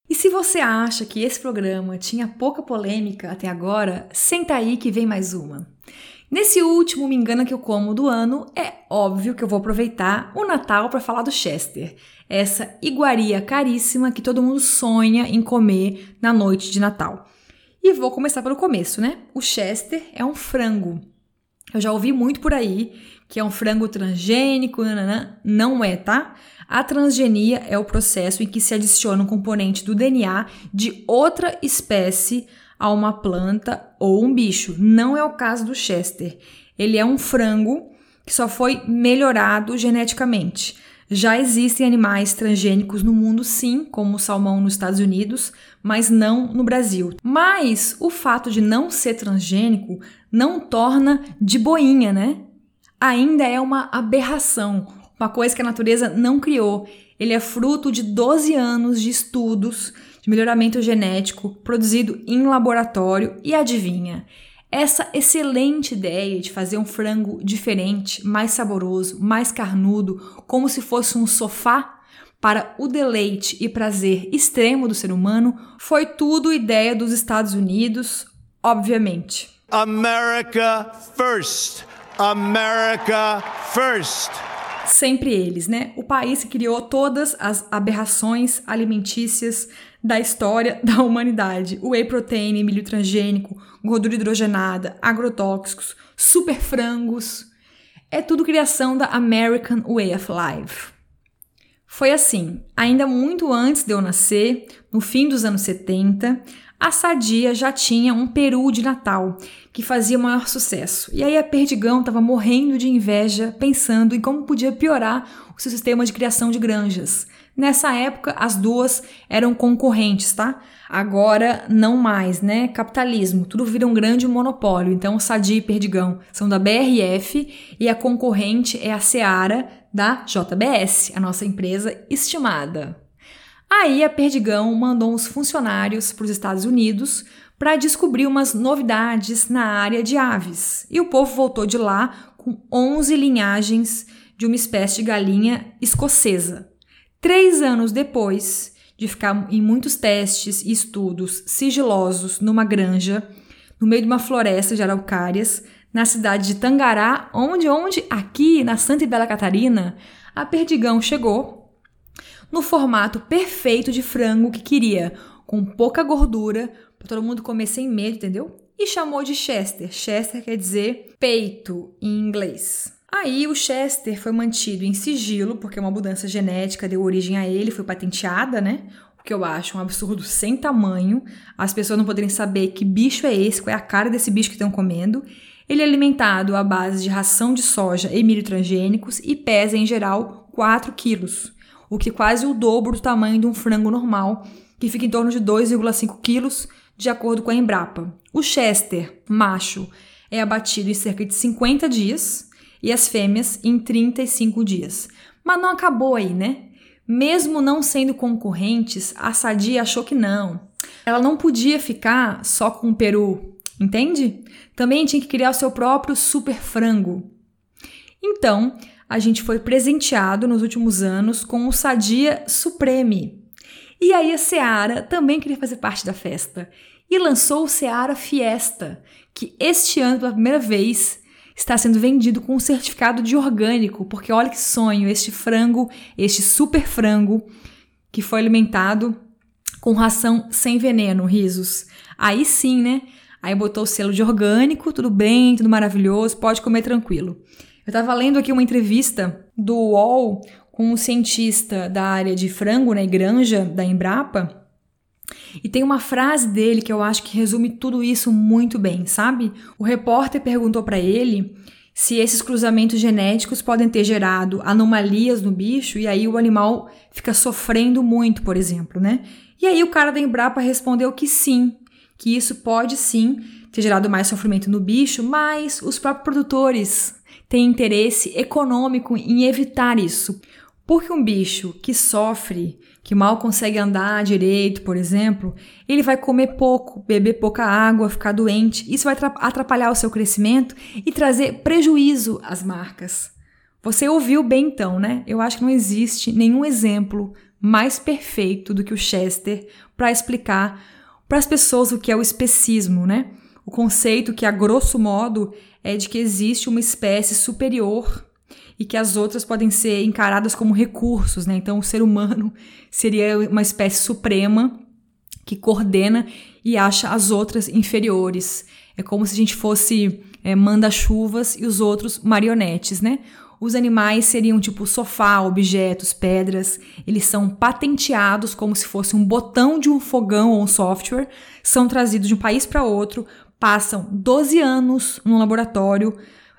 E se você acha que esse programa tinha pouca polêmica até agora, senta aí que vem mais uma. Nesse último Me Engana Que Eu Como do ano, é óbvio que eu vou aproveitar o Natal para falar do Chester, essa iguaria caríssima que todo mundo sonha em comer na noite de Natal. E vou começar pelo começo, né? O Chester é um frango. Eu já ouvi muito por aí que é um frango transgênico, nanana. não é, tá? A transgenia é o processo em que se adiciona um componente do DNA de outra espécie a uma planta ou um bicho. Não é o caso do Chester. Ele é um frango que só foi melhorado geneticamente. Já existem animais transgênicos no mundo, sim, como o salmão nos Estados Unidos, mas não no Brasil. Mas o fato de não ser transgênico não torna de boinha, né? Ainda é uma aberração, uma coisa que a natureza não criou. Ele é fruto de 12 anos de estudos de melhoramento genético produzido em laboratório e adivinha, essa excelente ideia de fazer um frango diferente, mais saboroso, mais carnudo, como se fosse um sofá para o deleite e prazer extremo do ser humano, foi tudo ideia dos Estados Unidos, obviamente. America first. America first sempre eles, né? O país que criou todas as aberrações alimentícias da história [laughs] da humanidade. Whey protein, milho transgênico, gordura hidrogenada, agrotóxicos, super frangos. É tudo criação da American Way of Life. Foi assim, ainda muito antes de eu nascer, no fim dos anos 70, a Sadia já tinha um peru de Natal que fazia maior sucesso. E aí a Perdigão estava morrendo de inveja, pensando em como podia piorar o seu sistema de criação de granjas. Nessa época, as duas eram concorrentes, tá? Agora, não mais, né? Capitalismo, tudo vira um grande monopólio. Então, Sadi e Perdigão são da BRF e a concorrente é a Seara da JBS, a nossa empresa estimada. Aí, a Perdigão mandou uns funcionários para os Estados Unidos para descobrir umas novidades na área de aves. E o povo voltou de lá com 11 linhagens de uma espécie de galinha escocesa. Três anos depois, de ficar em muitos testes e estudos sigilosos numa granja, no meio de uma floresta de araucárias, na cidade de Tangará, onde, onde, aqui na Santa e Bela Catarina, a Perdigão chegou no formato perfeito de frango que queria, com pouca gordura, para todo mundo comer sem medo, entendeu? E chamou de Chester. Chester quer dizer peito em inglês. Aí o Chester foi mantido em sigilo, porque uma mudança genética deu origem a ele, foi patenteada, né? O que eu acho um absurdo sem tamanho. As pessoas não poderem saber que bicho é esse, qual é a cara desse bicho que estão comendo. Ele é alimentado à base de ração de soja e milho transgênicos e pesa, em geral, 4 quilos, o que é quase o dobro do tamanho de um frango normal, que fica em torno de 2,5 quilos, de acordo com a Embrapa. O Chester, macho, é abatido em cerca de 50 dias, e as fêmeas em 35 dias. Mas não acabou aí, né? Mesmo não sendo concorrentes, a Sadia achou que não. Ela não podia ficar só com o peru, entende? Também tinha que criar o seu próprio super frango. Então, a gente foi presenteado nos últimos anos com o Sadia Supreme. E aí a Seara também queria fazer parte da festa e lançou o Seara Fiesta, que este ano, pela primeira vez, está sendo vendido com um certificado de orgânico, porque olha que sonho, este frango, este super frango que foi alimentado com ração sem veneno, risos. Aí sim, né? Aí botou o selo de orgânico, tudo bem, tudo maravilhoso, pode comer tranquilo. Eu estava lendo aqui uma entrevista do UOL com um cientista da área de frango, né, granja da Embrapa, e tem uma frase dele que eu acho que resume tudo isso muito bem, sabe? O repórter perguntou para ele se esses cruzamentos genéticos podem ter gerado anomalias no bicho e aí o animal fica sofrendo muito, por exemplo, né? E aí o cara da Embrapa respondeu que sim, que isso pode sim ter gerado mais sofrimento no bicho, mas os próprios produtores têm interesse econômico em evitar isso. Porque um bicho que sofre que mal consegue andar direito, por exemplo, ele vai comer pouco, beber pouca água, ficar doente. Isso vai atrapalhar o seu crescimento e trazer prejuízo às marcas. Você ouviu bem então, né? Eu acho que não existe nenhum exemplo mais perfeito do que o Chester para explicar para as pessoas o que é o especismo, né? O conceito que, a grosso modo, é de que existe uma espécie superior e que as outras podem ser encaradas como recursos, né? Então, o ser humano [laughs] seria uma espécie suprema que coordena e acha as outras inferiores. É como se a gente fosse é, manda-chuvas e os outros marionetes, né? Os animais seriam tipo sofá, objetos, pedras. Eles são patenteados como se fosse um botão de um fogão ou um software. São trazidos de um país para outro, passam 12 anos no laboratório,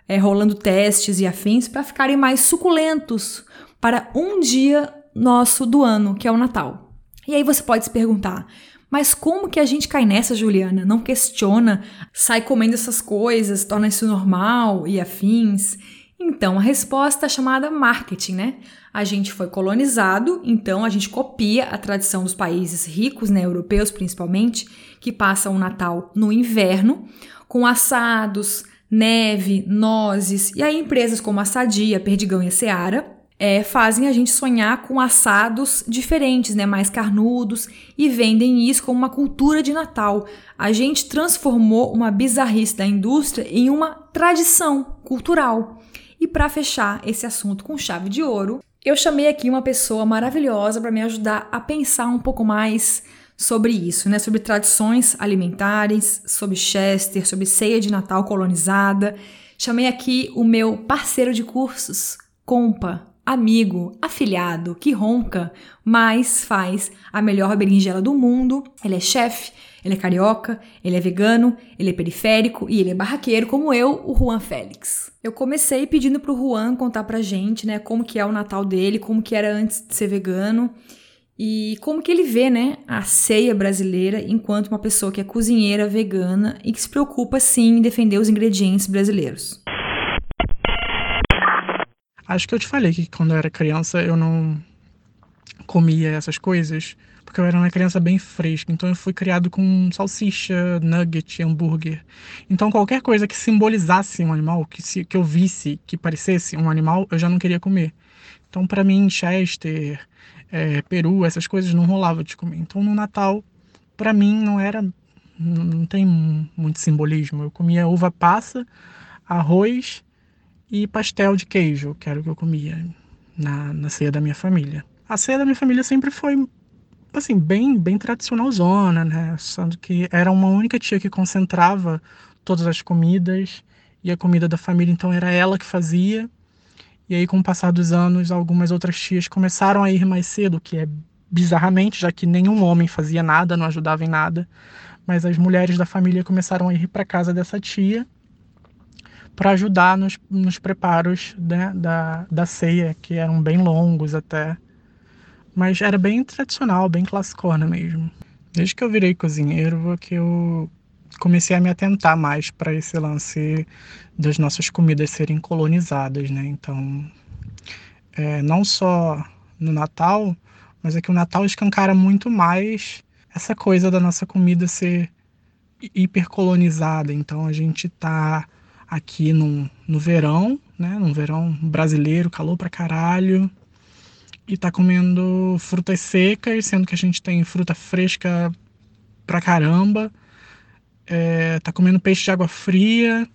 é, rolando testes e afins para ficarem mais suculentos para um dia nosso do ano, que é o Natal. E aí você pode se perguntar, mas como que a gente cai nessa, Juliana? Não questiona, sai comendo essas coisas, torna isso normal e afins? Então, a resposta é chamada marketing, né? A gente foi colonizado, então a gente copia a tradição dos países ricos, né, europeus principalmente, que passam o Natal no inverno, com assados, neve, nozes, e aí empresas como a Sadia, Perdigão e a Seara é, fazem a gente sonhar com assados diferentes, né, mais carnudos, e vendem isso como uma cultura de Natal. A gente transformou uma bizarrice da indústria em uma tradição cultural. E para fechar esse assunto com chave de ouro, eu chamei aqui uma pessoa maravilhosa para me ajudar a pensar um pouco mais sobre isso, né? Sobre tradições alimentares, sobre Chester, sobre ceia de Natal colonizada. Chamei aqui o meu parceiro de cursos, Compa, amigo, afilhado, que ronca, mas faz a melhor berinjela do mundo. Ele é chefe, Ele é carioca, ele é vegano, ele é periférico e ele é barraqueiro, como eu, o Juan Félix. Eu comecei pedindo pro Juan contar pra gente, né, como que é o Natal dele, como que era antes de ser vegano e como que ele vê, né, a ceia brasileira enquanto uma pessoa que é cozinheira vegana e que se preocupa sim em defender os ingredientes brasileiros. Acho que eu te falei que quando eu era criança eu não comia essas coisas, eu era uma criança bem fresca, então eu fui criado com salsicha, nugget, hambúrguer. Então qualquer coisa que simbolizasse um animal, que, se, que eu visse que parecesse um animal, eu já não queria comer. Então para mim, Chester, é, peru, essas coisas não rolava de comer. Então no Natal, para mim, não era. Não tem muito simbolismo. Eu comia uva passa, arroz e pastel de queijo, que era o que eu comia na, na ceia da minha família. A ceia da minha família sempre foi assim, bem, bem tradicionalzona, né? Sendo que era uma única tia que concentrava todas as comidas e a comida da família, então era ela que fazia. E aí, com o passar dos anos, algumas outras tias começaram a ir mais cedo, que é bizarramente, já que nenhum homem fazia nada, não ajudava em nada. Mas as mulheres da família começaram a ir para casa dessa tia para ajudar nos, nos preparos né, da, da ceia, que eram bem longos até. Mas era bem tradicional, bem classicona mesmo. Desde que eu virei cozinheiro, que eu comecei a me atentar mais para esse lance das nossas comidas serem colonizadas, né? Então, é, não só no Natal, mas é que o Natal escancara muito mais essa coisa da nossa comida ser hipercolonizada. Então, a gente tá aqui no, no verão, né? No verão brasileiro, calor pra caralho. E tá comendo frutas secas, sendo que a gente tem fruta fresca pra caramba é, tá comendo peixe de água fria,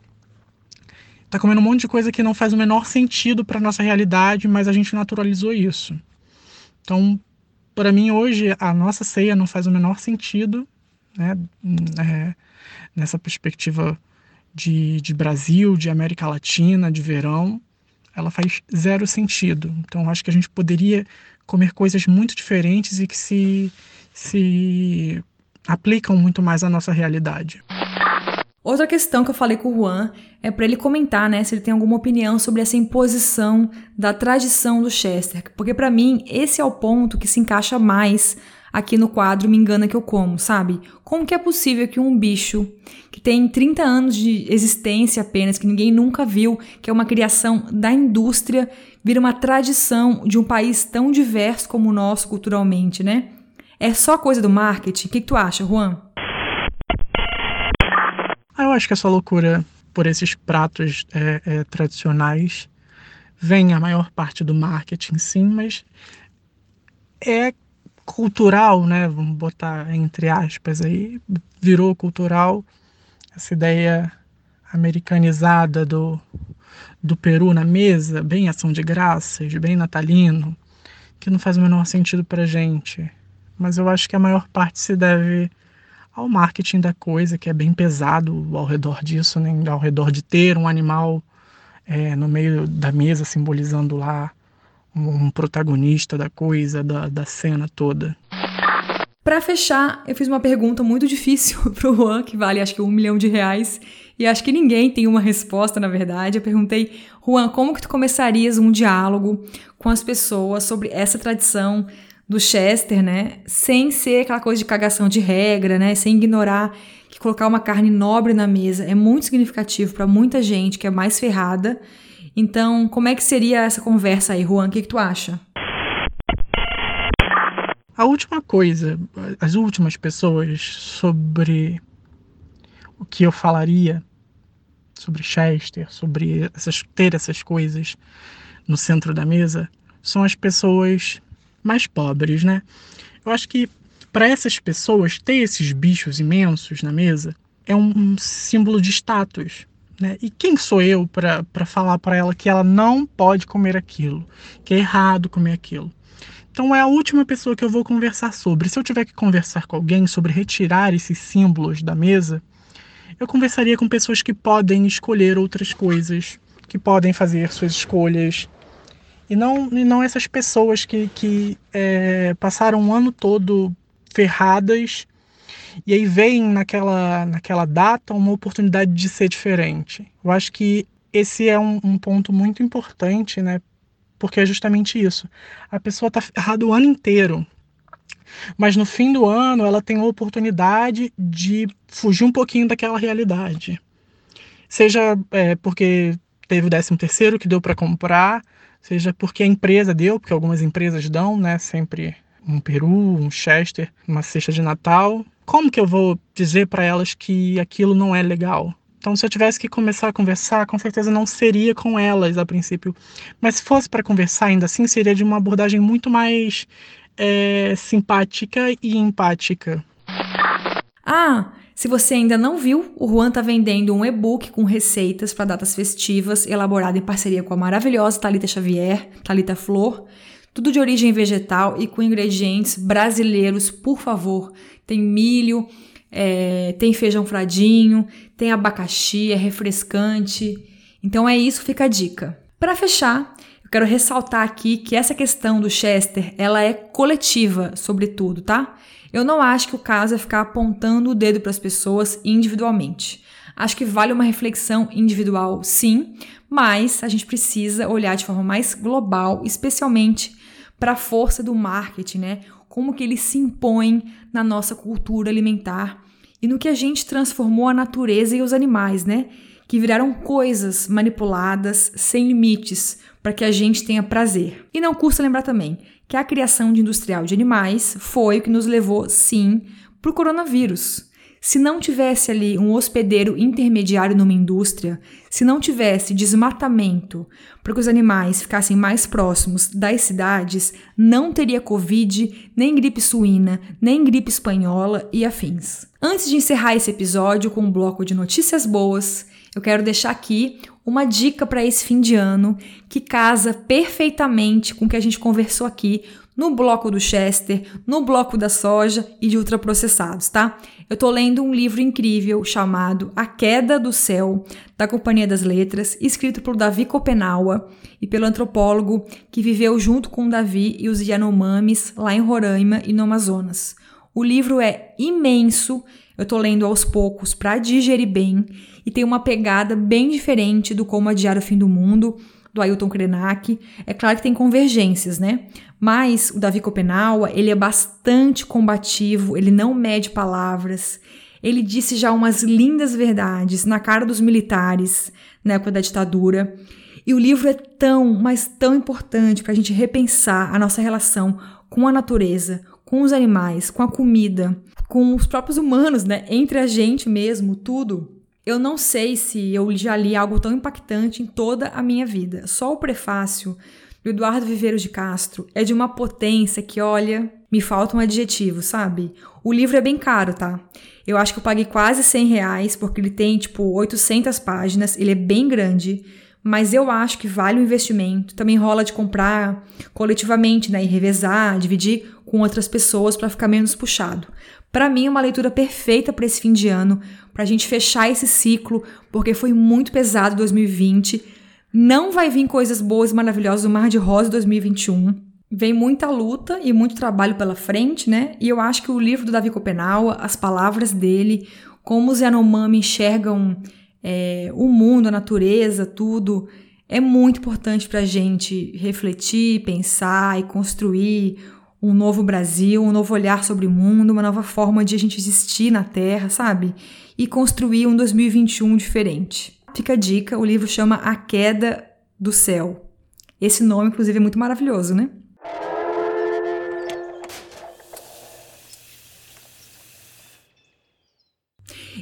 tá comendo um monte de coisa que não faz o menor sentido para nossa realidade, mas a gente naturalizou isso. Então, para mim hoje a nossa ceia não faz o menor sentido, né? É, nessa perspectiva de, de Brasil, de América Latina, de verão, ela faz zero sentido. Então, acho que a gente poderia comer coisas muito diferentes e que se, se aplicam muito mais à nossa realidade. Outra questão que eu falei com o Juan é para ele comentar, né, se ele tem alguma opinião sobre essa imposição da tradição do Chester, porque para mim esse é o ponto que se encaixa mais aqui no quadro Me Engana Que Eu Como, sabe? Como que é possível que um bicho que tem 30 anos de existência apenas, que ninguém nunca viu, que é uma criação da indústria, vira uma tradição de um país tão diverso como o nosso culturalmente, né? É só coisa do marketing? O que, que tu acha, Juan? Ah, eu acho que essa loucura por esses pratos é, é, tradicionais vem a maior parte do marketing, sim, mas é cultural, né? Vamos botar entre aspas aí, virou cultural essa ideia americanizada do, do Peru na mesa, bem ação de graças, bem natalino, que não faz o menor sentido pra gente mas eu acho que a maior parte se deve ao marketing da coisa, que é bem pesado ao redor disso, né? ao redor de ter um animal é, no meio da mesa simbolizando lá um, protagonista da coisa, da, da cena toda. Para fechar, eu fiz uma pergunta muito difícil [laughs] pro Juan, que vale acho que um milhão de reais, e acho que ninguém tem uma resposta, na verdade. Eu perguntei, Juan, como que tu começarias um diálogo com as pessoas sobre essa tradição do Chester, né? Sem ser aquela coisa de cagação de regra, né? Sem ignorar que colocar uma carne nobre na mesa é muito significativo para muita gente que é mais ferrada. Então, como é que seria essa conversa aí, Juan? O que, que tu acha? A última coisa, as últimas pessoas sobre o que eu falaria sobre Chester, sobre essas, ter essas coisas no centro da mesa, são as pessoas mais pobres, né? Eu acho que para essas pessoas ter esses bichos imensos na mesa é um símbolo de status. Né? E quem sou eu para falar para ela que ela não pode comer aquilo, que é errado comer aquilo? Então é a última pessoa que eu vou conversar sobre. Se eu tiver que conversar com alguém sobre retirar esses símbolos da mesa, eu conversaria com pessoas que podem escolher outras coisas, que podem fazer suas escolhas, e não, e não essas pessoas que, que é, passaram o ano todo ferradas E aí vem naquela, naquela data uma oportunidade de ser diferente. Eu acho que esse é um, um ponto muito importante, né? Porque é justamente isso. A pessoa está ferrada o ano inteiro. Mas no fim do ano ela tem a oportunidade de fugir um pouquinho daquela realidade. Seja é, porque teve o 13 terceiro que deu para comprar, seja porque a empresa deu, porque algumas empresas dão, né? Sempre um peru, um chester, uma cesta de Natal. Como que eu vou dizer para elas que aquilo não é legal? Então, se eu tivesse que começar a conversar, com certeza não seria com elas a princípio. Mas se fosse para conversar ainda assim, seria de uma abordagem muito mais é, simpática e empática. Ah, se você ainda não viu, o Juan está vendendo um e-book com receitas para datas festivas, elaborado em parceria com a maravilhosa Talita Xavier, Talita Flor. Tudo de origem vegetal e com ingredientes brasileiros, por favor. Tem milho, é, tem feijão fradinho, tem abacaxi, é refrescante. Então é isso, fica a dica. Para fechar, eu quero ressaltar aqui que essa questão do Chester, ela é coletiva, sobretudo, tá? Eu não acho que o caso é ficar apontando o dedo para as pessoas individualmente. Acho que vale uma reflexão individual, sim, mas a gente precisa olhar de forma mais global, especialmente para a força do marketing, né? Como que ele se impõe na nossa cultura alimentar e no que a gente transformou a natureza e os animais, né? Que viraram coisas manipuladas sem limites para que a gente tenha prazer. E não custa lembrar também que a criação de industrial de animais foi o que nos levou, sim, para o coronavírus. Se não tivesse ali um hospedeiro intermediário numa indústria, se não tivesse desmatamento para que os animais ficassem mais próximos das cidades, não teria Covid, nem gripe suína, nem gripe espanhola e afins. Antes de encerrar esse episódio com um bloco de notícias boas, eu quero deixar aqui uma dica para esse fim de ano que casa perfeitamente com o que a gente conversou aqui no bloco do Chester, no bloco da soja e de ultraprocessados, tá? Eu tô lendo um livro incrível chamado A Queda do Céu, da Companhia das Letras, escrito por Davi Copenaua e pelo antropólogo que viveu junto com Davi e os Yanomamis lá em Roraima e no Amazonas. O livro é imenso, eu tô lendo aos poucos para digerir bem e tem uma pegada bem diferente do Como Adiar o Fim do Mundo, do Ailton Krenak. É claro que tem convergências, né? Mas o Davi Copenaua, ele é bastante combativo, ele não mede palavras. Ele disse já umas lindas verdades na cara dos militares na época da ditadura. E o livro é tão, mas tão importante para a gente repensar a nossa relação com a natureza, com os animais, com a comida, com os próprios humanos, né? Entre a gente mesmo, tudo. Eu não sei se eu já li algo tão impactante em toda a minha vida. Só o prefácio do Eduardo Viveiros de Castro é de uma potência que, olha, me falta um adjetivo, sabe? O livro é bem caro, tá? Eu acho que eu paguei quase 100 reais, porque ele tem, tipo, 800 páginas, ele é bem grande, mas eu acho que vale o investimento. Também rola de comprar coletivamente, né? E revezar, dividir com outras pessoas para ficar menos puxado. Para mim, é uma leitura perfeita para esse fim de ano, para a gente fechar esse ciclo, porque foi muito pesado 2020 não vai vir coisas boas e maravilhosas do Mar de Rosa 2021. Vem muita luta e muito trabalho pela frente, né? E eu acho que o livro do Davi Copenaua, as palavras dele, como os Yanomami enxergam é, o mundo, a natureza, tudo, é muito importante para a gente refletir, pensar e construir um novo Brasil, um novo olhar sobre o mundo, uma nova forma de a gente existir na Terra, sabe? E construir um 2021 diferente. Fica a dica, o livro chama A Queda do Céu. Esse nome, inclusive, é muito maravilhoso, né?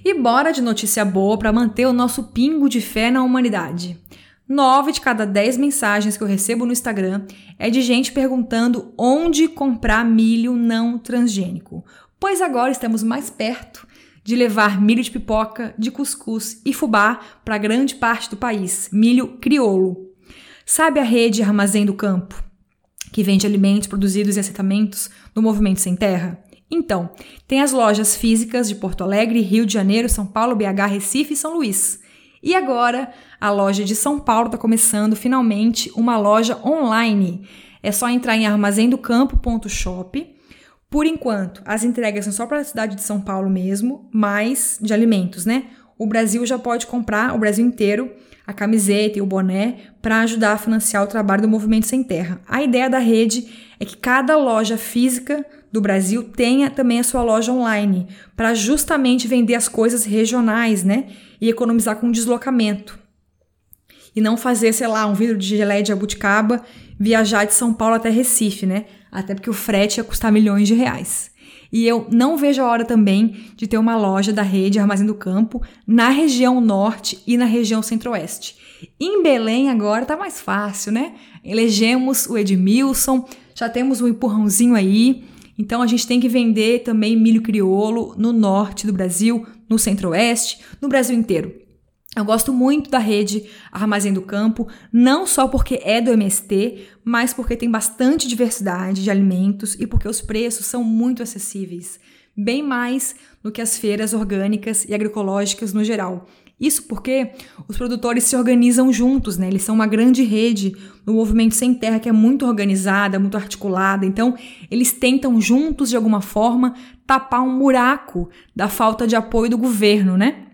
E bora de notícia boa para manter o nosso pingo de fé na humanidade. Nove de cada dez mensagens que eu recebo no Instagram é de gente perguntando onde comprar milho não transgênico, pois agora estamos mais perto de levar milho de pipoca, de cuscuz e fubá para grande parte do país, milho crioulo. Sabe a rede Armazém do Campo, que vende alimentos produzidos em assentamentos no Movimento Sem Terra? Então, tem as lojas físicas de Porto Alegre, Rio de Janeiro, São Paulo, BH, Recife e São Luís. E agora, a loja de São Paulo está começando finalmente uma loja online. É só entrar em armazendocampo.shop Por enquanto, as entregas são só para a cidade de São Paulo mesmo, mais de alimentos, né? O Brasil já pode comprar, o Brasil inteiro, a camiseta e o boné para ajudar a financiar o trabalho do Movimento Sem Terra. A ideia da rede é que cada loja física do Brasil tenha também a sua loja online, para justamente vender as coisas regionais, né? E economizar com deslocamento. E não fazer, sei lá, um vidro de geleia de abuticaba viajar de São Paulo até Recife, né? Até porque o frete ia custar milhões de reais. E eu não vejo a hora também de ter uma loja da rede Armazém do Campo na região norte e na região centro-oeste. Em Belém agora tá mais fácil, né? Elegemos o Edmilson, já temos um empurrãozinho aí. Então a gente tem que vender também milho crioulo no norte do Brasil, no centro-oeste, no Brasil inteiro. Eu gosto muito da rede Armazém do Campo, não só porque é do MST, mas porque tem bastante diversidade de alimentos e porque os preços são muito acessíveis, bem mais do que as feiras orgânicas e agroecológicas no geral. Isso porque os produtores se organizam juntos, né? Eles são uma grande rede no movimento sem terra que é muito organizada, muito articulada. Então, eles tentam juntos de alguma forma tapar um buraco da falta de apoio do governo, né?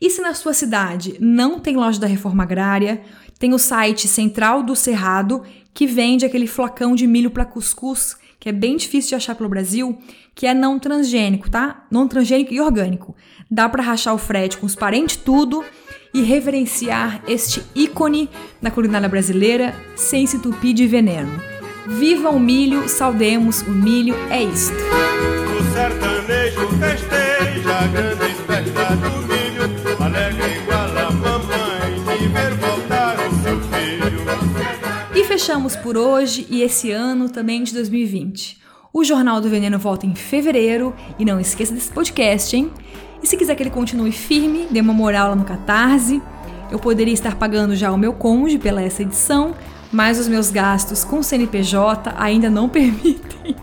E se na sua cidade não tem loja da reforma agrária, tem o site Central do Cerrado, que vende aquele flocão de milho para cuscuz, que é bem difícil de achar pelo Brasil, que é não transgênico, tá? Não transgênico e orgânico. Dá para rachar o frete com os parentes tudo e reverenciar este ícone da culinária brasileira sem se entupir de veneno. Viva o milho, saudemos o milho, é isto. O sertanejo festeja a grande fechamos por hoje e esse ano também de 2020. O Jornal do Veneno volta em fevereiro e não esqueça desse podcast, hein? E se quiser que ele continue firme, dê uma moral lá no Catarse. Eu poderia estar pagando já o meu cônjuge pela essa edição, mas os meus gastos com CNPJ ainda não [laughs] permitem.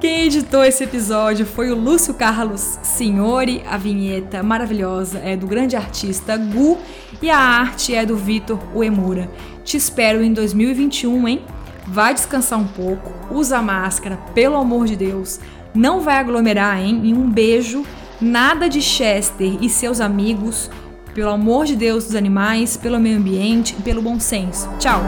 Quem editou esse episódio foi o Lúcio Carlos Signori, a vinheta maravilhosa é do grande artista Gu e a arte é do Vitor Uemura. Te espero em 2021, hein? Vai descansar um pouco, usa máscara, pelo amor de Deus. Não vai aglomerar, hein? E um beijo. Nada de Chester e seus amigos. Pelo amor de Deus dos animais, pelo meio ambiente e pelo bom senso. Tchau!